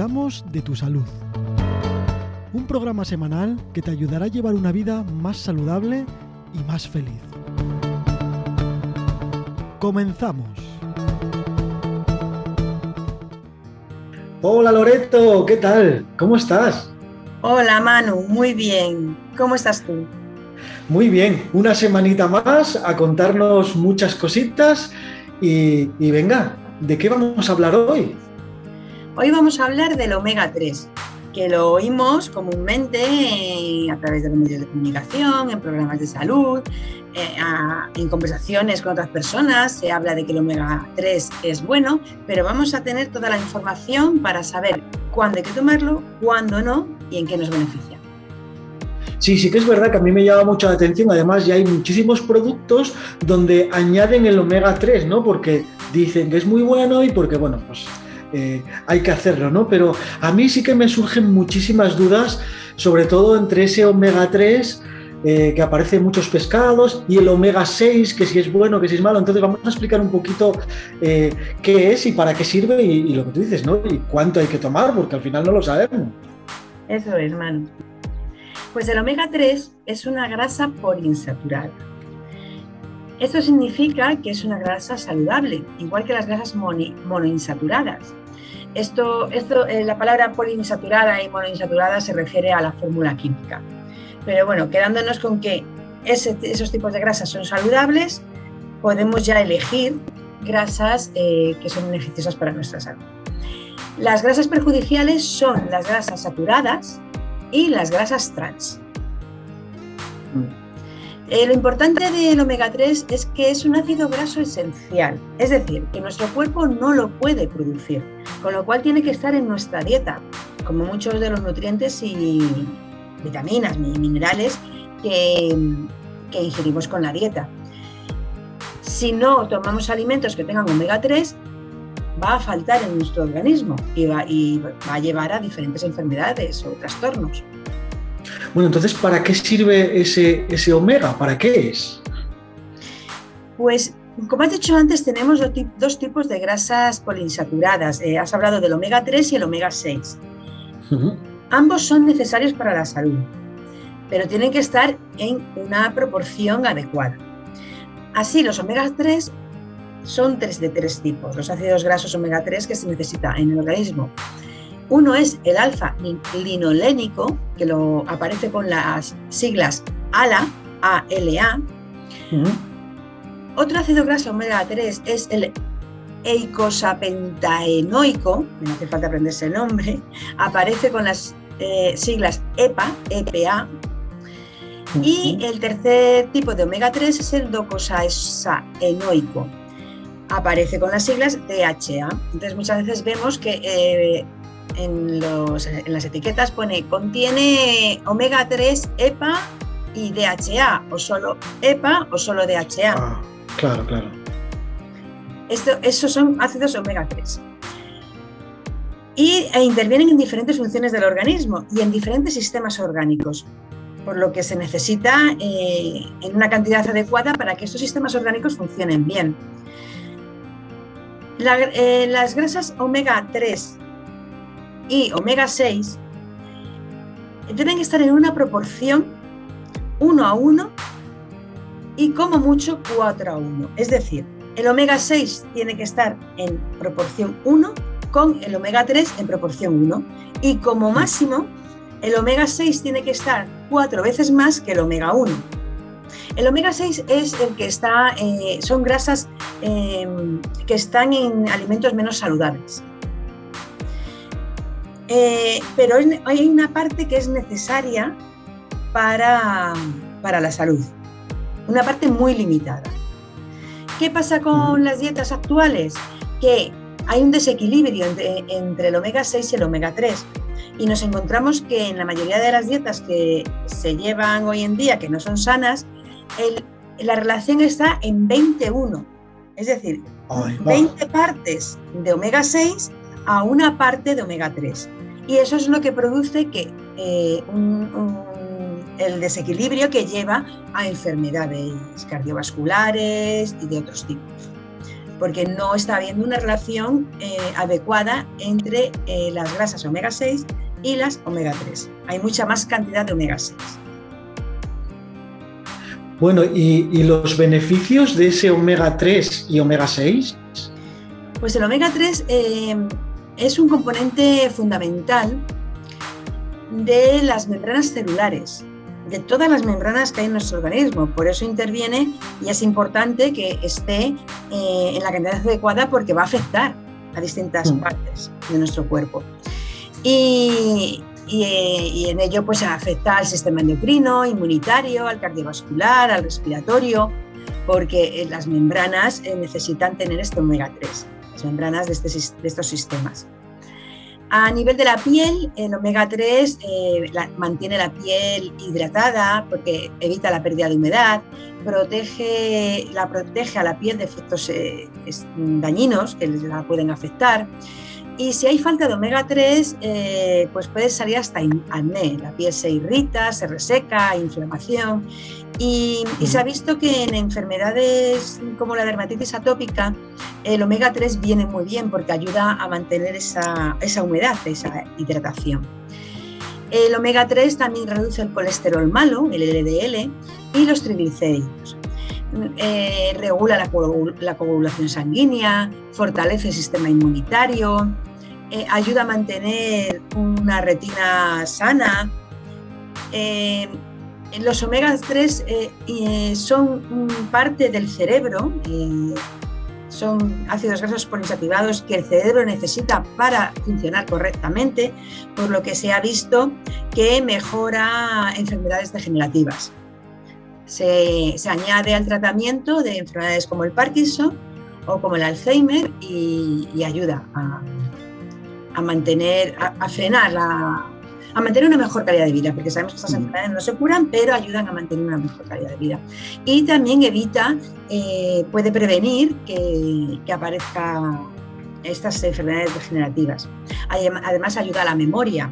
cuidamos de tu salud. Un programa semanal que te ayudará a llevar una vida más saludable y más feliz. Comenzamos. Hola Loreto, ¿qué tal? ¿Cómo estás? Hola Manu, muy bien. ¿Cómo estás tú? Muy bien, una semanita más a contarnos muchas cositas y, venga, ¿de qué vamos a hablar hoy? Hoy vamos a hablar del omega 3, que lo oímos comúnmente a través de los medios de comunicación, en programas de salud, eh, en conversaciones con otras personas, se habla de que el omega 3 es bueno, pero vamos a tener toda la información para saber cuándo hay que tomarlo, cuándo no y en qué nos beneficia. Sí, sí que es verdad que a mí me llama mucho la atención. Además, ya hay muchísimos productos donde añaden el omega 3, ¿no? Porque dicen que es muy bueno y porque, bueno, pues eh, hay que hacerlo, ¿no? Pero a mí sí que me surgen muchísimas dudas, sobre todo entre ese omega 3 eh, que aparece en muchos pescados y el omega 6, que si es bueno, que si es malo. Entonces vamos a explicar un poquito eh, qué es y para qué sirve y, lo que tú dices, ¿no? Y cuánto hay que tomar, porque al final no lo sabemos. Eso es, man. Pues el omega 3 es una grasa poliinsaturada. Esto significa que es una grasa saludable, igual que las grasas monoinsaturadas. Esto, esto, eh, la palabra poliinsaturada y monoinsaturada se refiere a la fórmula química. Pero bueno, quedándonos con que esos tipos de grasas son saludables, podemos ya elegir grasas eh, que son beneficiosas para nuestra salud. Las grasas perjudiciales son las grasas saturadas, y las grasas trans. Eh, lo importante del omega 3 es que es un ácido graso esencial, es decir, que nuestro cuerpo no lo puede producir, con lo cual tiene que estar en nuestra dieta, como muchos de los nutrientes y vitaminas y minerales que, que ingerimos con la dieta. Si no tomamos alimentos que tengan omega 3, va a faltar en nuestro organismo y va, a llevar a diferentes enfermedades o trastornos. Bueno, entonces, ¿para qué sirve ese, ese omega? ¿Para qué es? Pues, como has dicho antes, tenemos dos tipos de grasas poliinsaturadas. Eh, has hablado del omega 3 y el omega 6. Ambos son necesarios para la salud, pero tienen que estar en una proporción adecuada. Así, los omega 3 son tres de tres tipos, los ácidos grasos omega 3 que se necesita en el organismo. Uno es el alfa linolénico, que lo aparece con las siglas ALA, ALA. Otro ácido graso omega 3 es el eicosapentaenoico, no hace falta aprenderse el nombre, aparece con las eh, siglas EPA, EPA. Y el tercer tipo de omega 3 es el docosaenoico, aparece con las siglas DHA. Entonces muchas veces vemos que eh, en, las etiquetas pone contiene omega 3, EPA y DHA, o solo EPA o solo DHA. Ah, claro, claro. Esto, esos son ácidos omega 3. Y e intervienen en diferentes funciones del organismo y en diferentes sistemas orgánicos, por lo que se necesita eh, en una cantidad adecuada para que estos sistemas orgánicos funcionen bien. Eh, las grasas omega 3 y omega 6 deben estar en una proporción 1 a 1 y como mucho 4 a 1. Es decir, el omega 6 tiene que estar en proporción 1 con el omega 3 en proporción 1 y como máximo el omega 6 tiene que estar 4 veces más que el omega 1. El omega 6 es el que está, eh, son grasas em, que están en alimentos menos saludables. Eh, pero hay una parte que es necesaria para, para la salud, una parte muy limitada. ¿Qué pasa con las dietas actuales? Que hay un desequilibrio entre, entre, el omega 6 y el omega 3. Y nos encontramos que en la mayoría de las dietas que se llevan hoy en día, que no son sanas, la relación está en 21, es decir, 20 partes de omega 6 a una parte de omega 3. Y eso es lo que produce que eh, el desequilibrio que lleva a enfermedades cardiovasculares y de otros tipos. porque no está habiendo una relación eh, adecuada entre eh, las grasas omega 6 y las omega 3. Hay mucha más cantidad de omega 6. Bueno, ¿y, los beneficios de ese omega 3 y omega 6? Pues el omega 3 eh, es un componente fundamental de las membranas celulares, de todas las membranas que hay en nuestro organismo. Por eso interviene y es importante que esté eh, en la cantidad adecuada porque va a afectar a distintas mm. partes de nuestro cuerpo. Y, y, en ello pues afecta al sistema endocrino, inmunitario, al cardiovascular, al respiratorio, porque eh, las membranas eh, necesitan tener este omega 3, membranas de, este, de estos sistemas. A nivel de la piel, el omega 3 eh, mantiene la piel hidratada porque evita la pérdida de humedad, protege, la protege a la piel de efectos dañinos que la pueden afectar y si hay falta de omega 3, eh, pues puede salir hasta acné. La piel se irrita, se reseca, inflamación. Y, se ha visto que en enfermedades como la dermatitis atópica, el omega 3 viene muy bien porque ayuda a mantener esa, humedad, esa hidratación. El omega 3 también reduce el colesterol malo, el LDL, y los triglicéridos. Eh, regula la, la, coagulación sanguínea, fortalece el sistema inmunitario, eh, ayuda a mantener una retina sana. Eh, los omega 3 eh, son parte del cerebro, son ácidos grasos poliinsaturados que el cerebro necesita para funcionar correctamente, por lo que se ha visto que mejora enfermedades degenerativas. Se, añade al tratamiento de enfermedades como el Parkinson o como el Alzheimer y ayuda a, a mantener, a, frenar a mantener una mejor calidad de vida, porque sabemos que estas enfermedades no se curan, pero ayudan a mantener una mejor calidad de vida. Y también evita, eh, puede prevenir que, que aparezcan estas enfermedades degenerativas. Además, ayuda a la memoria.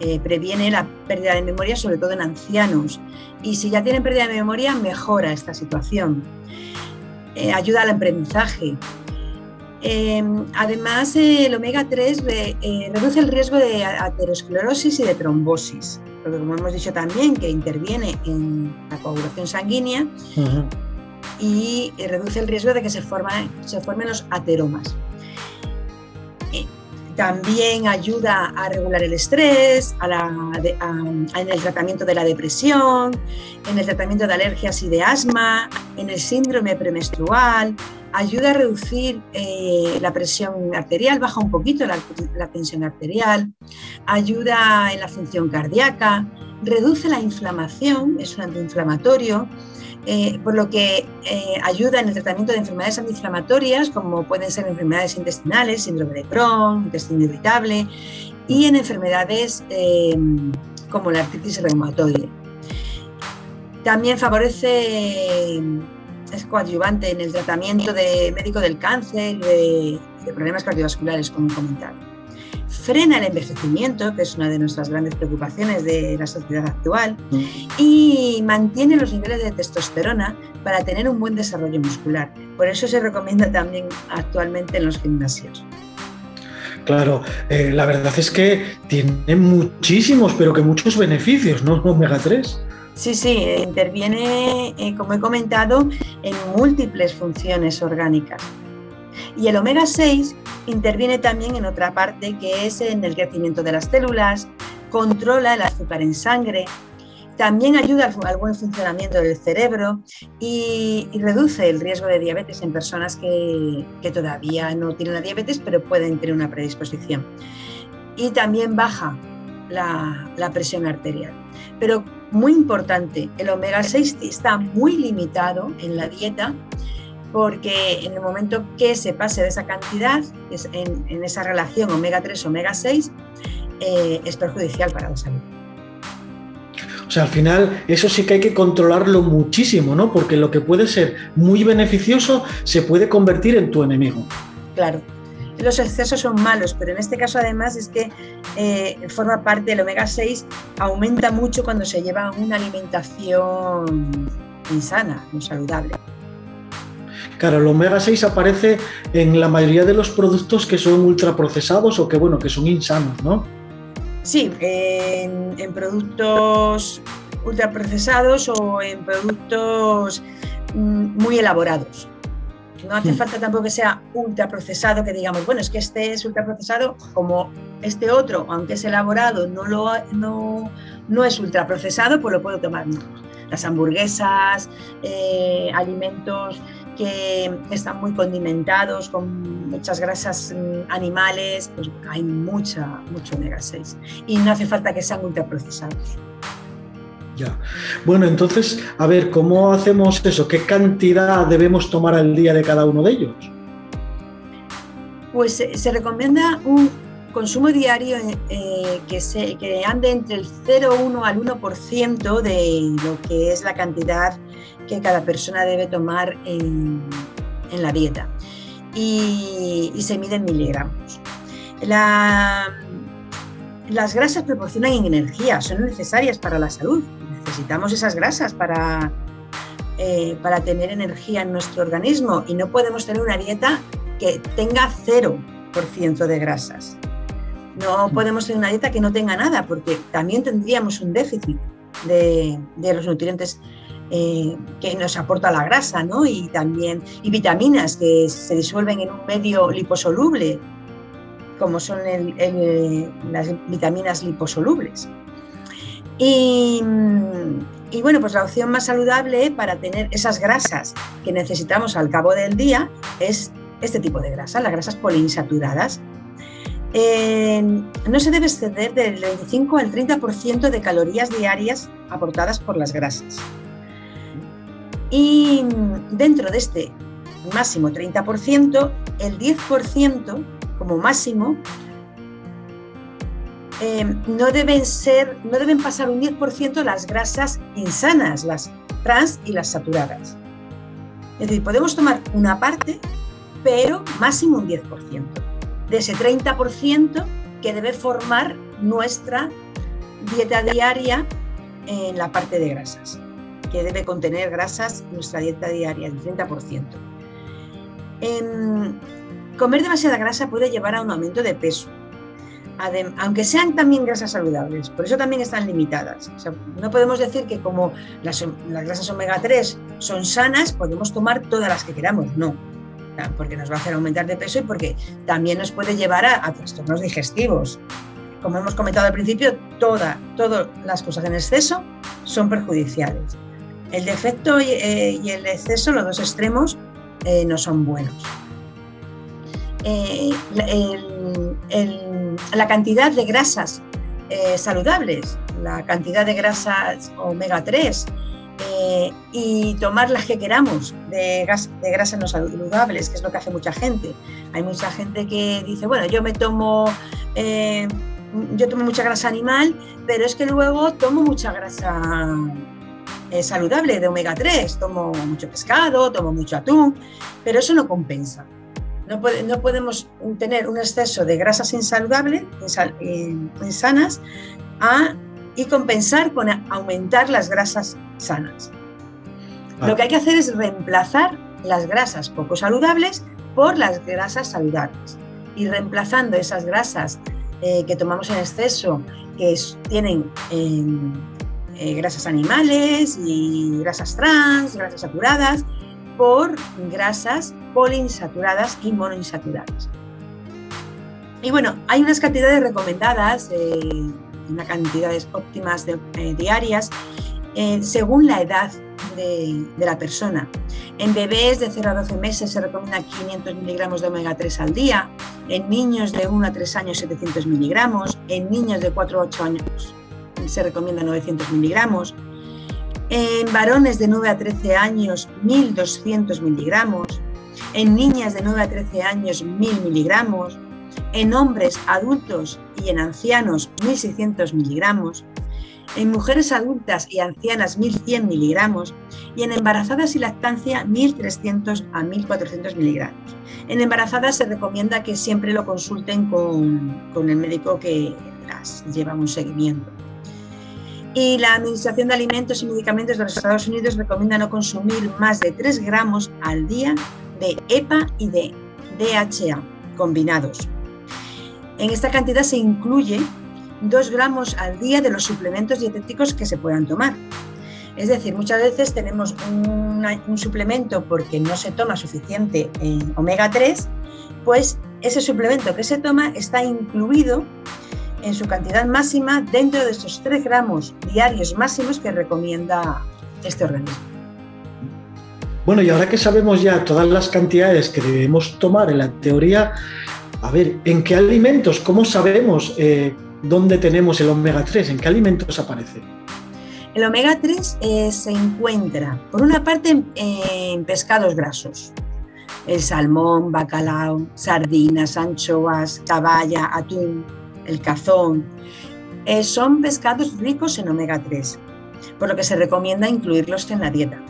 Eh, previene la pérdida de memoria, sobre todo en ancianos. Y si ya tienen pérdida de memoria, mejora esta situación. Eh, ayuda al aprendizaje, Em, además, el omega 3 eh, reduce el riesgo de aterosclerosis y de trombosis, porque como hemos dicho también, que interviene en la coagulación sanguínea y eh, reduce el riesgo de que se, se formen los ateromas. Eh, también ayuda a regular el estrés, en el tratamiento de la depresión, en el tratamiento de alergias y de asma, en el síndrome premenstrual, ayuda a reducir eh, la presión arterial, baja un poquito la, tensión arterial, ayuda en la función cardíaca, reduce la inflamación, es un antiinflamatorio, eh, por lo que eh, ayuda en el tratamiento de enfermedades antiinflamatorias, como pueden ser enfermedades intestinales, síndrome de Crohn, intestino irritable, y en enfermedades como la artritis reumatoide. También favorece es coadyuvante en el tratamiento de médico del cáncer, de, de problemas cardiovasculares, como he comentado. Frena el envejecimiento, que es una de nuestras grandes preocupaciones de la sociedad actual, y mantiene los niveles de testosterona para tener un buen desarrollo muscular. Por eso se recomienda también actualmente en los gimnasios. Claro, eh, la verdad es que tiene muchísimos, pero que muchos beneficios, ¿no? Omega 3. Sí, sí, interviene, eh, como he comentado, en múltiples funciones orgánicas. Y el omega 6 interviene también en otra parte que es en el crecimiento de las células, controla el azúcar en sangre, también ayuda al, buen funcionamiento del cerebro y, reduce el riesgo de diabetes en personas que, todavía no tienen la diabetes pero pueden tener una predisposición. Y también baja la, la presión arterial. Pero muy importante, el omega 6 está muy limitado en la dieta porque en el momento que se pase de esa cantidad, en, esa relación omega 3, omega 6, eh, es perjudicial para la salud. O sea, al final eso sí que hay que controlarlo muchísimo, ¿no? Porque lo que puede ser muy beneficioso se puede convertir en tu enemigo. Claro, los excesos son malos, pero en este caso además es que eh, forma parte del omega 6, aumenta mucho cuando se lleva una alimentación insana, muy saludable. Claro, el omega 6 aparece en la mayoría de los productos que son ultraprocesados o que, bueno, que son insanos, ¿no? Sí, en, en productos ultraprocesados o en productos mm, muy elaborados. No hace falta tampoco que sea ultraprocesado, que digamos, bueno, es que este es ultraprocesado como este otro, aunque es elaborado, no, lo, no, no es ultraprocesado, pues lo puedo tomar. Las hamburguesas, eh, alimentos que están muy condimentados, con muchas grasas mm, animales, pues hay mucha, mucho omega 6. Y no hace falta que sean ultraprocesados. Ya. Bueno, entonces, a ver, ¿cómo hacemos eso? ¿Qué cantidad debemos tomar al día de cada uno de ellos? Pues eh, se recomienda un consumo diario eh, que, se, ande entre el 0,1 al 1% de lo que es la cantidad que cada persona debe tomar en, la dieta. Y, se mide en miligramos. las grasas proporcionan energía, son necesarias para la salud necesitamos esas grasas para, eh, para tener energía en nuestro organismo y no podemos tener una dieta que tenga 0% de grasas. No podemos tener una dieta que no tenga nada porque también tendríamos un déficit de, los nutrientes eh, que nos aporta la grasa, ¿no? Y también y vitaminas que se disuelven en un medio liposoluble, como son las vitaminas liposolubles. Y, bueno, pues la opción más saludable para tener esas grasas que necesitamos al cabo del día es este tipo de grasas, las grasas poliinsaturadas. no se debe exceder del 25 al 30% de calorías diarias aportadas por las grasas. Y dentro de este máximo 30%, el 10% como máximo Em, no deben ser, no deben pasar un 10% las grasas insanas, las trans y las saturadas. Es decir, podemos tomar una parte, pero máximo un 10%, de ese 30% que debe formar nuestra dieta diaria en la parte de grasas, que debe contener grasas nuestra dieta diaria, el 30%. Em, comer demasiada grasa puede llevar a un aumento de peso, aunque sean también grasas saludables, por eso también están limitadas. no podemos decir que como las, grasas omega 3 son sanas, podemos tomar todas las que queramos, no, porque nos va a hacer aumentar de peso y porque también nos puede llevar a, trastornos digestivos. Como hemos comentado al principio, todas las cosas en exceso son perjudiciales. El defecto y, eh, el exceso, los dos extremos, eh, no son buenos. Eh, la cantidad de grasas eh, saludables, la cantidad de grasas omega 3 eh, y tomar las que queramos de, grasas no saludables, que es lo que hace mucha gente. Hay mucha gente que dice, bueno, yo me tomo... yo tomo mucha grasa animal, pero es que luego tomo mucha grasa saludable de omega 3, tomo mucho pescado, tomo mucho atún, pero eso no compensa. No, podemos tener un exceso de grasas insaludables, insanas, y compensar con aumentar las grasas sanas. Lo ah. que hay que hacer es reemplazar las grasas poco saludables por las grasas saludables. Y reemplazando esas grasas eh, que tomamos en exceso, que tienen em, eh, grasas animales y grasas trans, grasas saturadas, por grasas poliinsaturadas y monoinsaturadas. Y bueno, hay unas cantidades recomendadas, eh, unas cantidades óptimas eh, diarias, eh, según la edad de, la persona. En bebés de 0 a 12 meses se recomienda 500 miligramos de omega 3 al día, en niños de 1 a 3 años 700 miligramos, en niños de 4 a 8 años se recomienda 900 miligramos, en varones de 9 a 13 años 1.200 miligramos, en niñas de 9 a 13 años 1.000 miligramos, en hombres adultos y en ancianos 1.600 miligramos, en mujeres adultas y ancianas 1.100 miligramos y en embarazadas y lactancia 1.300 a 1.400 miligramos. En embarazadas se recomienda que siempre lo consulten con, con el médico que las lleva un seguimiento. Y la Administración de Alimentos y Medicamentos de los Estados Unidos recomienda no consumir más de 3 gramos al día de EPA y de DHA combinados. En esta cantidad se incluye 2 gramos al día de los suplementos dietéticos que se puedan tomar. Es decir, muchas veces tenemos un, suplemento porque no se toma suficiente omega 3, pues ese suplemento que se toma está incluido en su cantidad máxima dentro de esos 3 gramos diarios máximos que recomienda este organismo. Bueno, y ahora que sabemos ya todas las cantidades que debemos tomar en la teoría, a ver, ¿en qué alimentos? ¿Cómo sabemos eh, dónde tenemos el omega 3? ¿En qué alimentos aparece? El omega 3 eh, se encuentra, por una parte, en pescados grasos, el salmón, bacalao, sardinas, anchoas, caballa, atún, el cazón. Eh, son pescados ricos en omega 3, por lo que se recomienda incluirlos en la dieta.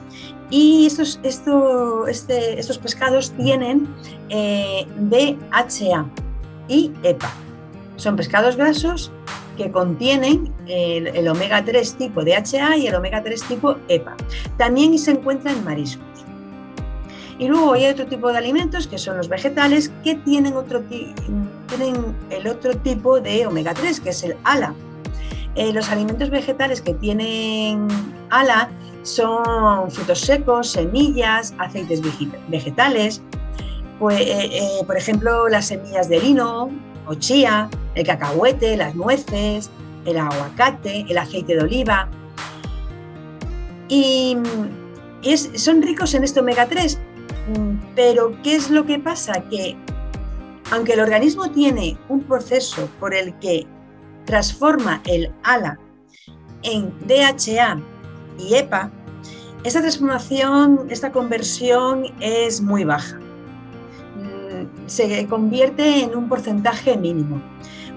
Y estos, este, estos pescados tienen eh, DHA y EPA. Son pescados grasos que contienen el, el omega 3 tipo DHA y el omega 3 tipo EPA. También se encuentra en mariscos. Y luego hay otro tipo de alimentos que son los vegetales que tienen, otro tienen el otro tipo de omega 3, que es el ALA. Eh, los alimentos vegetales que tienen ALA son frutos secos, semillas, aceites vegetales, pues, eh, eh, por ejemplo, las semillas de lino o chía, el cacahuete, las nueces, el aguacate, el aceite de oliva. Y, son ricos en este omega 3, Mm, pero, ¿qué es lo que pasa? Que aunque el organismo tiene un proceso por el que transforma el ALA en DHA y EPA, esta transformación, esta conversión es muy baja. Mm, se convierte en un porcentaje mínimo.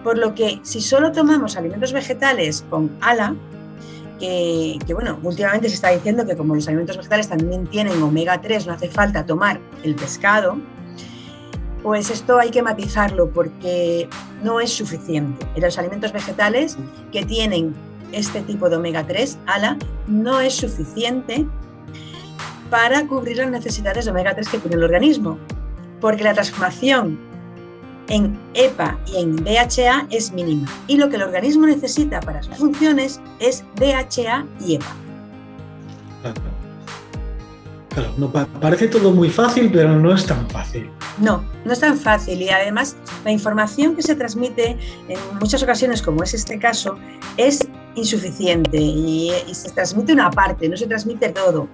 Por lo que si solo tomamos alimentos vegetales con ALA, que, bueno, últimamente se está diciendo que como los alimentos vegetales también tienen omega 3, no hace falta tomar el pescado, pues esto hay que matizarlo porque no es suficiente. En los alimentos vegetales que tienen este tipo de omega 3, ALA, no es suficiente para cubrir las necesidades de omega 3 que tiene el organismo, porque la transformación en EPA y en DHA es mínima. Y lo que el organismo necesita para sus funciones es DHA y EPA. Claro, no, parece todo muy fácil, pero no es tan fácil. No, no es tan fácil y además la información que se transmite en muchas ocasiones, como es este caso, es insuficiente y, y se transmite una parte, no se transmite todo.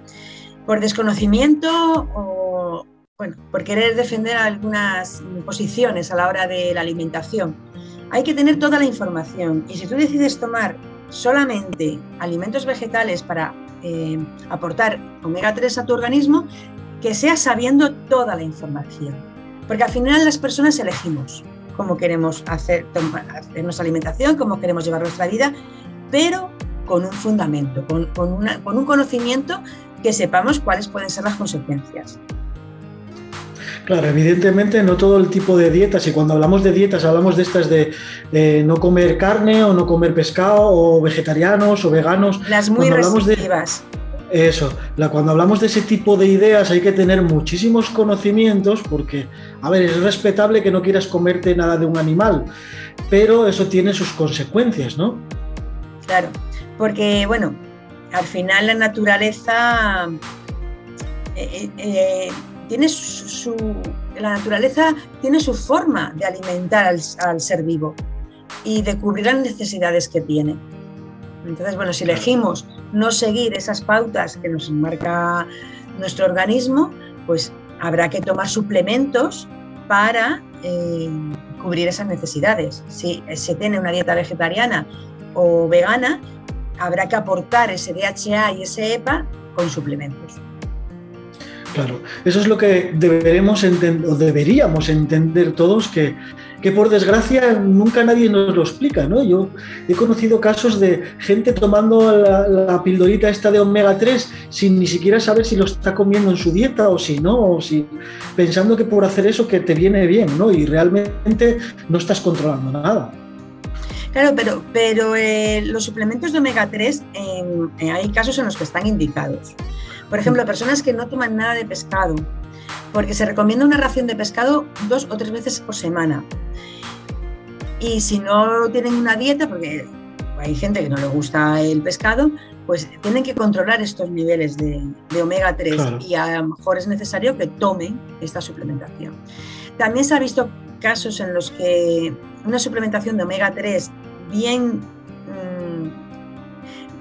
Por desconocimiento o, bueno, por querer defender algunas posiciones a la hora de la alimentación. Hay que tener toda la información y si tú decides tomar solamente alimentos vegetales para eh, aportar omega 3 a tu organismo, que sea sabiendo toda la información. Porque al final las personas elegimos cómo queremos hacer, nuestra alimentación, cómo queremos llevar nuestra vida, pero con un fundamento, con, con un conocimiento que sepamos cuáles pueden ser las consecuencias. Claro, evidentemente no todo el tipo de dietas, y cuando hablamos de dietas hablamos de estas de no comer carne o no comer pescado o vegetarianos o veganos. Las muy restrictivas. eso, la, cuando hablamos de ese tipo de ideas hay que tener muchísimos conocimientos porque, a ver, es respetable que no quieras comerte nada de un animal, pero eso tiene sus consecuencias, ¿no? Claro, porque, bueno, al final la naturaleza... Eh, eh, eh, tiene su, la naturaleza tiene su forma de alimentar al, ser vivo y de cubrir las necesidades que tiene. Entonces, bueno, si elegimos no seguir esas pautas que nos marca nuestro organismo, pues habrá que tomar suplementos para eh, cubrir esas necesidades. Si se tiene una dieta vegetariana o vegana, habrá que aportar ese DHA y ese EPA con suplementos. Claro, eso es lo que deberemos o deberíamos entender todos, que, que, por desgracia nunca nadie nos lo explica, ¿no? Yo he conocido casos de gente tomando la, la, pildorita esta de omega 3 sin ni siquiera saber si lo está comiendo en su dieta o si no, o si pensando que por hacer eso que te viene bien, ¿no? Y realmente no estás controlando nada. Claro, pero, pero eh, los suplementos de omega 3 eh, hay casos en los que están indicados. Por ejemplo, personas que no toman nada de pescado porque se recomienda una ración de pescado dos o tres veces por semana. Y si no tienen una dieta, porque hay gente que no le gusta el pescado, pues tienen que controlar estos niveles de, omega 3 y a lo mejor es necesario que tomen esta suplementación. También se ha visto casos en los que una suplementación de omega 3 bien,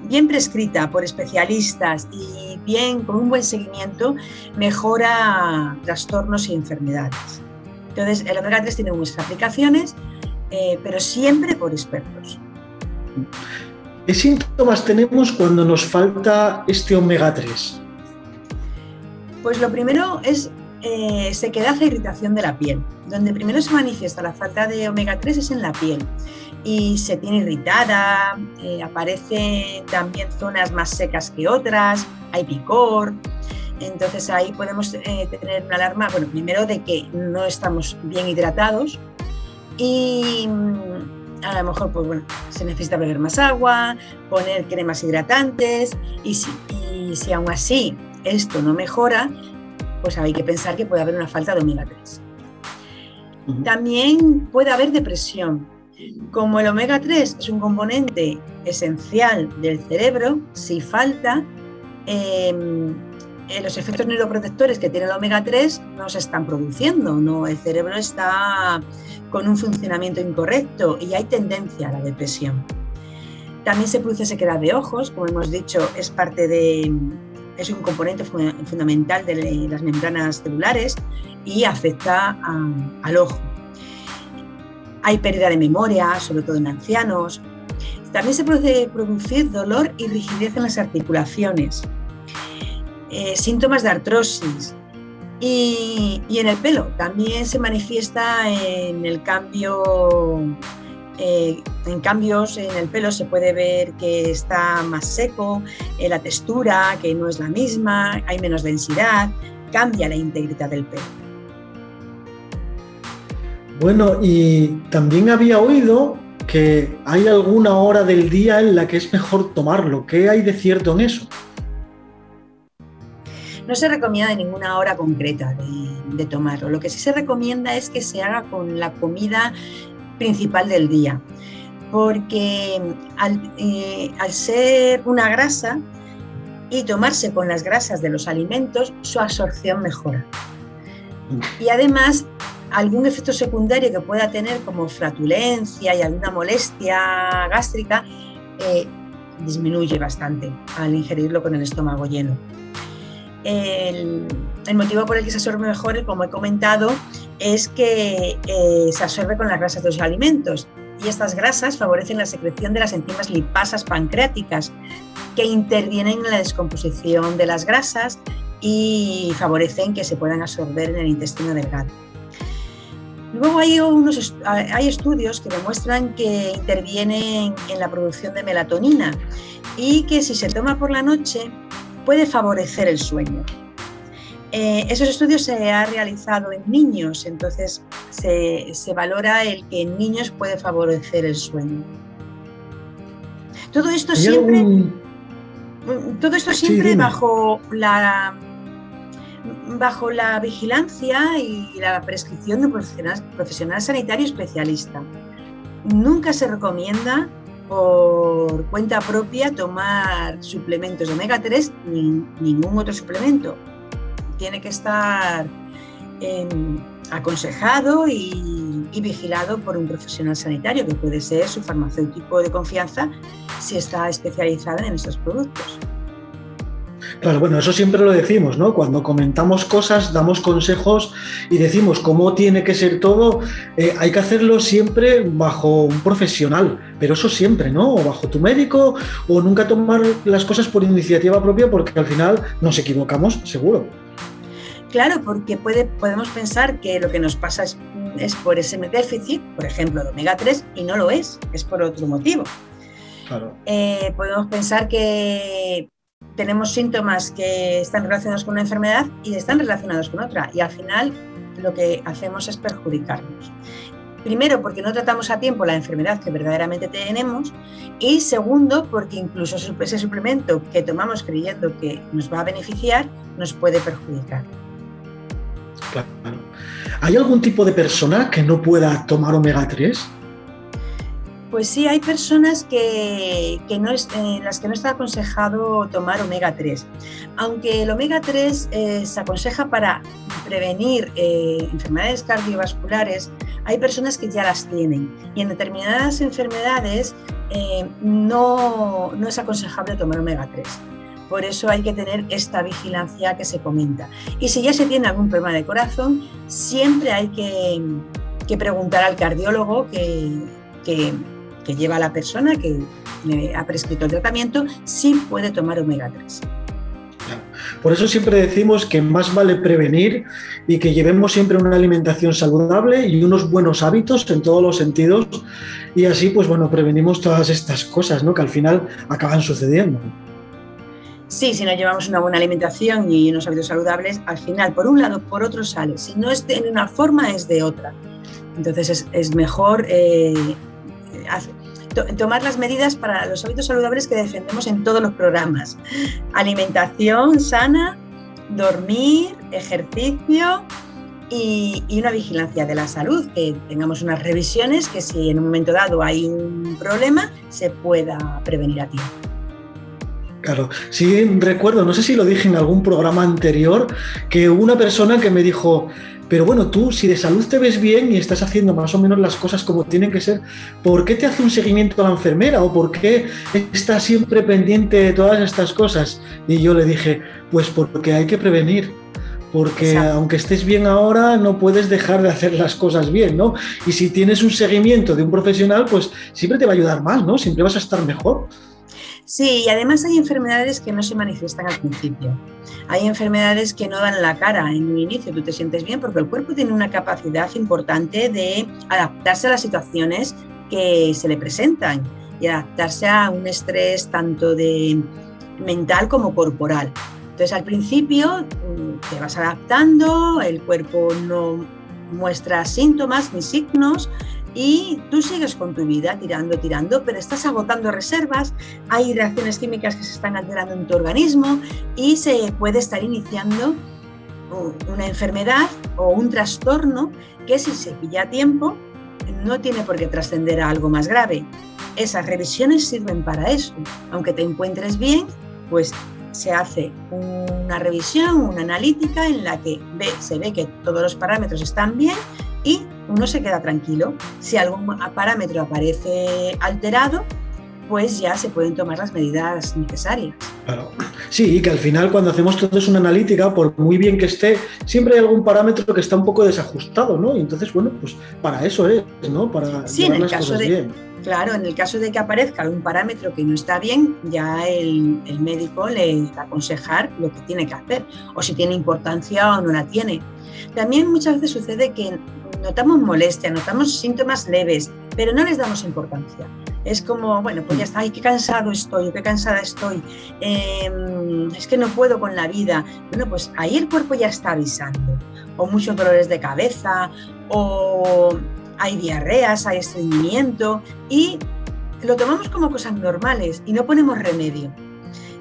bien prescrita por especialistas y bien con un buen seguimiento mejora trastornos y enfermedades. Entonces, el omega 3 tiene muchas aplicaciones, eh, pero siempre por expertos. ¿Qué síntomas tenemos cuando nos falta este omega 3? Pues lo primero es eh, sequedad e irritación de la piel. Donde primero se manifiesta la falta de omega 3 es en la piel y se tiene irritada, eh, aparecen también zonas más secas que otras, hay picor. Entonces ahí podemos eh, tener una alarma, bueno, primero de que no estamos bien hidratados y a lo mejor pues, bueno, se necesita beber más agua, poner cremas hidratantes y si, y si aún así esto no mejora, pues hay que pensar que puede haber una falta de omega 3. También puede haber depresión. Como el omega 3 es un componente esencial del cerebro, si falta, em, eh, los efectos neuroprotectores que tiene el omega 3 no se están produciendo, no, el cerebro está con un funcionamiento incorrecto y hay tendencia a la depresión. También se produce sequedad de ojos, como hemos dicho, es parte de es un componente fundamental de las membranas celulares y afecta al ojo. Hay pérdida de memoria, sobre todo en ancianos. También se puede producir dolor y rigidez en las articulaciones, eh, síntomas de artrosis, y, en el pelo también se manifiesta en el cambio, eh, en cambios en el pelo se puede ver que está más seco, eh, la textura que no es la misma, hay menos densidad, cambia la integridad del pelo. Bueno, y también había oído que hay alguna hora del día en la que es mejor tomarlo. ¿Qué hay de cierto en eso? No se recomienda ninguna hora concreta de, tomarlo. Lo que sí se recomienda es que se haga con la comida principal del día, porque al, eh, ser una grasa y tomarse con las grasas de los alimentos, su absorción mejora. Y además, algún efecto secundario que pueda tener, como flatulencia y alguna molestia gástrica, eh, disminuye bastante al ingerirlo con el estómago lleno. El, motivo por el que se absorbe mejor, como he comentado, es que eh, se absorbe con las grasas de los alimentos y estas grasas favorecen la secreción de las enzimas lipasas pancreáticas que intervienen en la descomposición de las grasas y favorecen que se puedan absorber en el intestino delgado. Luego hay, unos, hay estudios que demuestran que intervienen en la producción de melatonina y que si se toma por la noche puede favorecer el sueño. Eh, esos estudios se han realizado en niños, entonces se, valora el que en niños puede favorecer el sueño. Todo esto siempre, todo esto siempre bajo la bajo la vigilancia y la prescripción de un profesional sanitario especialista. Nunca se recomienda por cuenta propia tomar suplementos de omega 3 ni ningún otro suplemento. Tiene que estar aconsejado y, vigilado por un profesional sanitario, que puede ser su farmacéutico de confianza si está especializado en estos productos. Claro, bueno, eso siempre lo decimos, ¿no? Cuando comentamos cosas, damos consejos y decimos cómo tiene que ser todo, eh, hay que hacerlo siempre bajo un profesional, pero eso siempre, ¿no? O bajo tu médico, o nunca tomar las cosas por iniciativa propia, porque al final nos equivocamos, seguro. Claro, porque puede, podemos pensar que lo que nos pasa es, es por ese déficit, por ejemplo, de omega 3, y no lo es, es por otro motivo. Claro. Eh, podemos pensar que tenemos síntomas que están relacionados con una enfermedad y están relacionados con otra. Y al final lo que hacemos es perjudicarnos. Primero, porque no tratamos a tiempo la enfermedad que verdaderamente tenemos. Y segundo, porque incluso ese suplemento que tomamos creyendo que nos va a beneficiar, nos puede perjudicar. ¿Hay algún tipo de persona que no pueda tomar omega 3? Pues sí, hay personas que, no es, en las que no está aconsejado tomar omega 3. Aunque el omega 3 eh, se aconseja para prevenir eh, enfermedades cardiovasculares, hay personas que ya las tienen y en determinadas enfermedades eh, no, no es aconsejable tomar omega 3. Por eso hay que tener esta vigilancia que se comenta. Y si ya se tiene algún problema de corazón, siempre hay que, preguntar al cardiólogo que, lleva a la persona que ha prescrito el tratamiento si puede tomar omega 3. Por eso siempre decimos que más vale prevenir y que llevemos siempre una alimentación saludable y unos buenos hábitos en todos los sentidos y así pues bueno, prevenimos todas estas cosas ¿no? que al final acaban sucediendo. Sí, si no llevamos una buena alimentación y unos hábitos saludables, al final por un lado, por otro sale. Si no es de una forma, es de otra. Entonces es, mejor eh, tomar las medidas para los hábitos saludables que defendemos en todos los programas. Alimentación sana, dormir, ejercicio y, una vigilancia de la salud, que tengamos unas revisiones que si en un momento dado hay un problema se pueda prevenir a tiempo. Claro, sí recuerdo, no sé si lo dije en algún programa anterior, que hubo una persona que me dijo, pero bueno, tú si de salud te ves bien y estás haciendo más o menos las cosas como tienen que ser, ¿por qué te hace un seguimiento a la enfermera o por qué estás siempre pendiente de todas estas cosas? Y yo le dije, pues porque hay que prevenir. Porque aunque estés bien ahora, no puedes dejar de hacer las cosas bien, ¿no? Y si tienes un seguimiento de un profesional, pues siempre te va a ayudar más, ¿no? Siempre vas a estar mejor. Sí, y además hay enfermedades que no se manifiestan al principio. Hay enfermedades que no dan la cara en un inicio, tú te sientes bien porque el cuerpo tiene una capacidad importante de adaptarse a las situaciones que se le presentan y adaptarse a un estrés tanto de mental como corporal. Entonces al principio mm, te vas adaptando, el cuerpo no muestra síntomas ni signos, y tú sigues con tu vida tirando, tirando, pero estás agotando reservas, hay reacciones químicas que se están alterando en tu organismo y se puede estar iniciando una enfermedad o un trastorno que si se pilla a tiempo no tiene por qué trascender a algo más grave. Esas revisiones sirven para eso. Aunque te encuentres bien, pues se hace una revisión, una analítica en la que se ve que todos los parámetros están bien y uno se queda tranquilo. Si algún parámetro aparece alterado, pues ya se pueden tomar las medidas necesarias. Claro. Sí, que al final cuando hacemos todo es una analítica, por muy bien que esté, siempre hay algún parámetro que está un poco desajustado, ¿no? Y entonces, bueno, pues para eso es, ¿no? Para sí, en el caso de, Claro, en el caso de que aparezca algún parámetro que no está bien, ya el, el médico le va a aconsejar lo que tiene que hacer, o si tiene importancia o no la tiene. También muchas veces sucede que notamos molestia, notamos síntomas leves, pero no les damos importancia. Es como, bueno, pues ya está, ay, qué cansado estoy, qué cansada estoy, em, es que no puedo con la vida. Bueno, pues ahí el cuerpo ya está avisando. O muchos dolores de cabeza, o hay diarreas, hay estreñimiento, y lo tomamos como cosas normales y no ponemos remedio.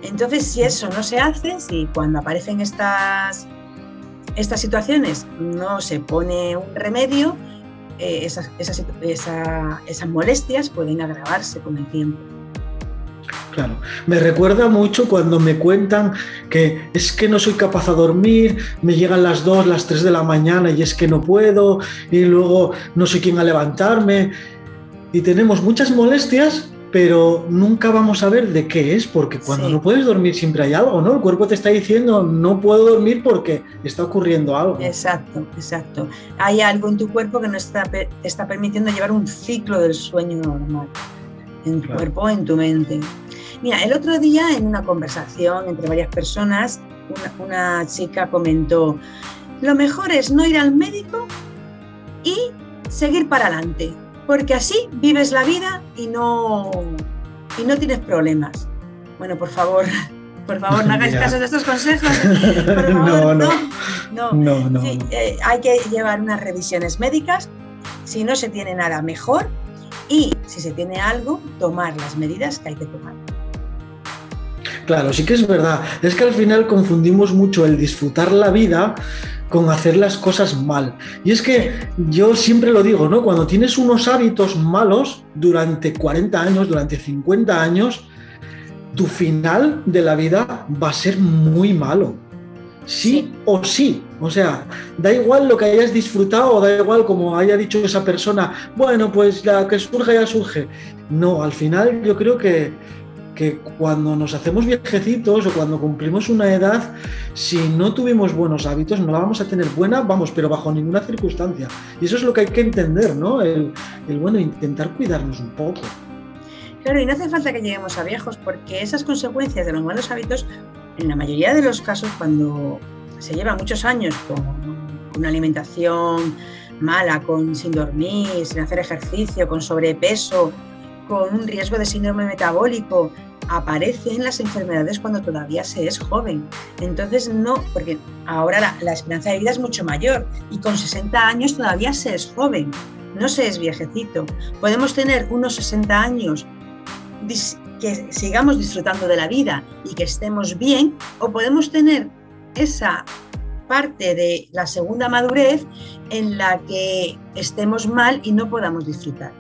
Entonces, si eso no se hace, si cuando aparecen estas estas situaciones no se pone un remedio, eh, esas, esas, molestias pueden agravarse con el tiempo. Claro, me recuerda mucho cuando me cuentan que es que no soy capaz de dormir, me llegan las 2, las 3 de la mañana y es que no puedo, y luego no sé quién a levantarme, y tenemos muchas molestias pero nunca vamos a ver de qué es, porque cuando no puedes dormir siempre hay algo, ¿no? El cuerpo te está diciendo, no puedo dormir porque está ocurriendo algo. Exacto, exacto. Hay algo en tu cuerpo que no está, te está permitiendo llevar un ciclo del sueño normal, en tu cuerpo, en tu mente. Mira, el otro día en una conversación entre varias personas, una, una chica comentó, lo mejor es no ir al médico y seguir para adelante porque así vives la vida y no, y no tienes problemas. Bueno, por favor, por favor, no hagáis caso de estos consejos. no, no, no, no, no, eh, hay que llevar unas revisiones médicas. Si no se tiene nada, mejor. Y si se tiene algo, tomar las medidas que hay que tomar. Claro, sí que es verdad. Es que al final confundimos mucho el disfrutar la vida con hacer las cosas mal. Y es que yo siempre lo digo, ¿no? Cuando tienes unos hábitos malos durante 40 años, durante 50 años, tu final de la vida va a ser muy malo. Sí, o sí. O sea, da igual lo que hayas disfrutado o da igual como haya dicho esa persona, bueno, pues la que surge ya surge. No, al final yo creo que, que cuando nos hacemos viejecitos o cuando cumplimos una edad, si no tuvimos buenos hábitos, no la vamos a tener buena, vamos, pero bajo ninguna circunstancia. Y eso es lo que hay que entender, ¿no? El, el bueno, intentar cuidarnos un poco. Claro, y no hace falta que lleguemos a viejos, porque esas consecuencias de los malos hábitos, en la mayoría de los casos, cuando se lleva muchos años con una alimentación mala, con sin dormir, sin hacer ejercicio, con sobrepeso, con un riesgo de síndrome metabólico, aparecen las enfermedades cuando todavía se es joven. Entonces no, porque ahora la, la, esperanza de vida es mucho mayor y con 60 años todavía se es joven, no se es viejecito. Podemos tener unos 60 años que sigamos disfrutando de la vida y que estemos bien o podemos tener esa parte de la segunda madurez en la que estemos mal y no podamos disfrutar.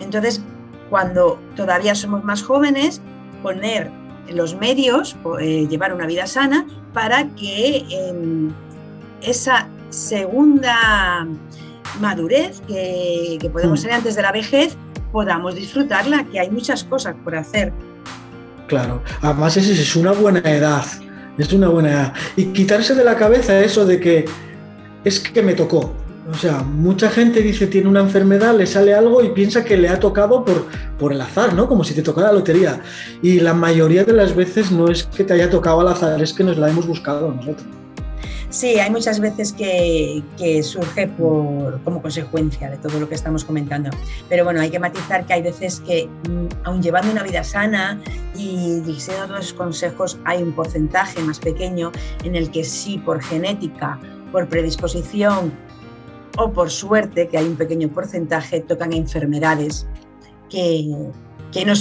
Entonces, cuando todavía somos más jóvenes, poner los medios, eh, llevar una vida sana para que eh, esa segunda madurez que, que podemos mm. tener antes de la vejez podamos disfrutarla, que hay muchas cosas por hacer. Claro, además es una buena edad, es una buena edad. Y quitarse de la cabeza eso de que es que me tocó, o sea, mucha gente dice tiene una enfermedad, le sale algo y piensa que le ha tocado por, por el azar, ¿no? Como si te tocara la lotería. Y la mayoría de las veces no es que te haya tocado al azar, es que nos la hemos buscado nosotros. Sí, hay muchas veces que, surge por, como consecuencia de todo lo que estamos comentando. Pero bueno, hay que matizar que hay veces que, mm, aun llevando una vida sana y diciendo esos consejos, hay un porcentaje más pequeño en el que sí, por genética, por predisposición o por suerte, que hay un pequeño porcentaje, tocan enfermedades que, que no,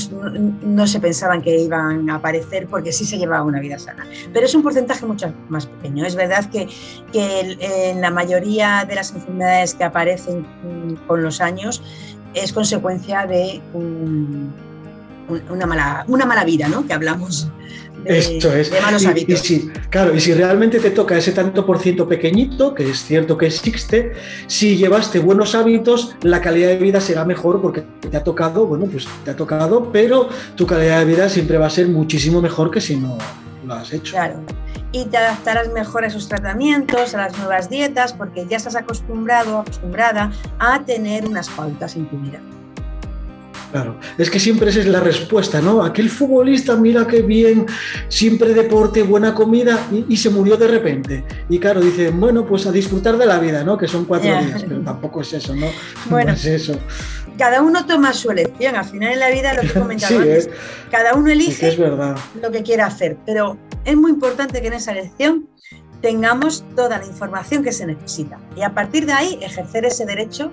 no, se pensaban que iban a aparecer porque sí se llevaba una vida sana. Pero es un porcentaje mucho más pequeño. Es verdad que, que en la mayoría de las enfermedades que aparecen con los años es consecuencia de un, una, mala, una mala vida, ¿no? Que hablamos esto es. malos hábitos. Y, si, claro, y si realmente te toca ese tanto por ciento pequeñito, que es cierto que existe, si llevaste buenos hábitos, la calidad de vida será mejor porque te ha tocado, bueno, pues te ha tocado, pero tu calidad de vida siempre va a ser muchísimo mejor que si no lo has hecho. Claro. Y te adaptarás mejor a esos tratamientos, a las nuevas dietas, porque ya estás acostumbrado, acostumbrada a tener unas pautas en tu vida. Claro, es que siempre esa es la respuesta, ¿no? Aquel futbolista, mira qué bien, siempre deporte, buena comida y, se murió de repente. Y claro, dice, bueno, pues a disfrutar de la vida, ¿no? Que son cuatro días, pero tampoco es eso, ¿no? Bueno, no es eso. Cada uno toma su elección, al final en la vida lo que comentaba antes, cada uno elige es verdad. lo que quiera hacer, pero es muy importante que en esa elección tengamos toda la información que se necesita y a partir de ahí ejercer ese derecho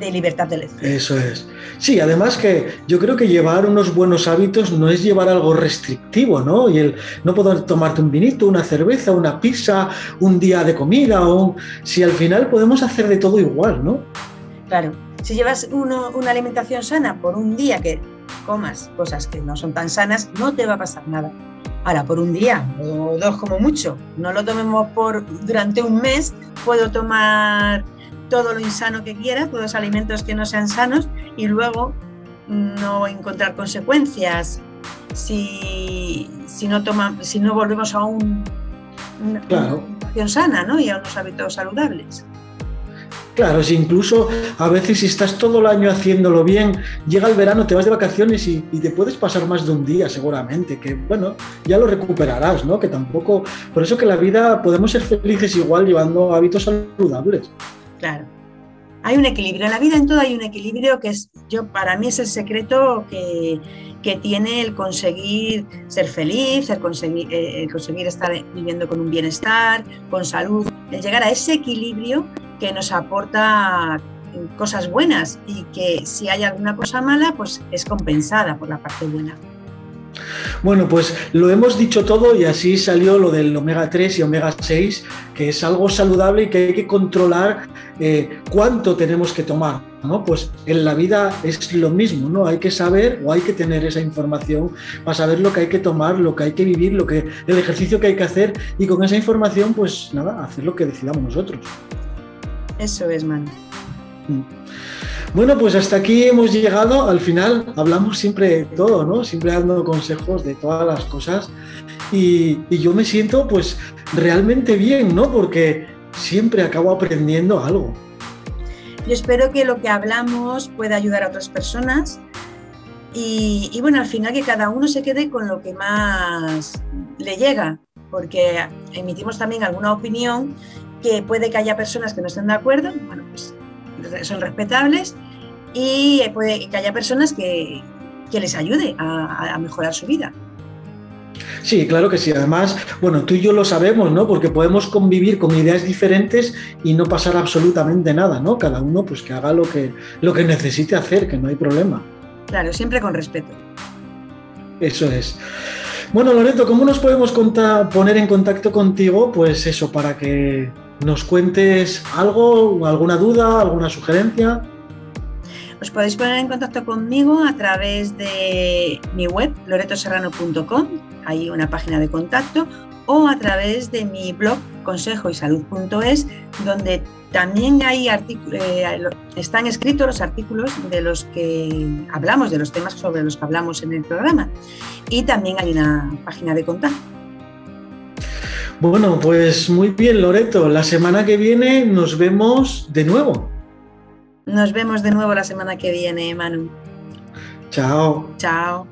de libertad de elección. Eso es. Sí, además que yo creo que llevar unos buenos hábitos no es llevar algo restrictivo, ¿no? Y el no poder tomarte un vinito, una cerveza, una pizza, un día de comida, o si al final podemos hacer de todo igual, ¿no? Claro. Si llevas uno, una alimentación sana por un día que comas cosas que no son tan sanas, no te va a pasar nada. Ahora, por un día o dos como mucho, no lo tomemos por durante un mes, puedo tomar todo lo insano que quiera, todos los alimentos que no sean sanos y luego no encontrar consecuencias si, si, no, toma, si no volvemos a un, una, claro. una sana ¿no? y a unos hábitos saludables. Claro, si incluso a veces si estás todo el año haciéndolo bien, llega el verano, te vas de vacaciones y, y, te puedes pasar más de un día seguramente, que bueno, ya lo recuperarás, ¿no? Que tampoco, por eso que la vida podemos ser felices igual llevando hábitos saludables. Claro. Hay un equilibrio. En la vida en todo hay un equilibrio que es, yo, para mí es el secreto que, que tiene el conseguir ser feliz, el conseguir, eh, el conseguir estar viviendo con un bienestar, con salud, el llegar a ese equilibrio que nos aporta cosas buenas y que si hay alguna cosa mala, pues es compensada por la parte buena. Bueno, pues lo hemos dicho todo y así salió lo del omega 3 y omega 6, que es algo saludable y que hay que controlar eh, cuánto tenemos que tomar. ¿no? Pues en la vida es lo mismo, ¿no? Hay que saber o hay que tener esa información para saber lo que hay que tomar, lo que hay que vivir, lo que, el ejercicio que hay que hacer y con esa información, pues nada, hacer lo que decidamos nosotros. Eso es, man. Mm. Bueno, pues hasta aquí hemos llegado. Al final hablamos siempre de todo, ¿no? Siempre dando consejos de todas las cosas. Y, yo me siento pues realmente bien, ¿no? Porque siempre acabo aprendiendo algo. Yo espero que lo que hablamos pueda ayudar a otras personas y, y, bueno, al final que cada uno se quede con lo que más le llega, porque emitimos también alguna opinión que puede que haya personas que no estén de acuerdo, bueno, pues son respetables y puede que haya personas que, les ayude a, mejorar su vida. Sí, claro que sí. Además, bueno, tú y yo lo sabemos, ¿no? Porque podemos convivir con ideas diferentes y no pasar absolutamente nada, ¿no? Cada uno pues que haga lo que, lo que necesite hacer, que no hay problema. Claro, siempre con respeto. Eso es. Bueno, Loreto, ¿cómo nos podemos poner en contacto contigo? Pues eso, para que nos cuentes algo, alguna duda, alguna sugerencia. Os podéis poner en contacto conmigo a través de mi web, loretoserrano.com, hay una página de contacto, o a través de mi blog consejoysalud.es, donde también hay eh, están escritos los artículos de los que hablamos, de los temas sobre los que hablamos en el programa. Y también hay una página de contacto. Bueno, pues muy bien, Loreto. La semana que viene nos vemos de nuevo. Nos vemos de nuevo la semana que viene, Manu. Chao. Chao.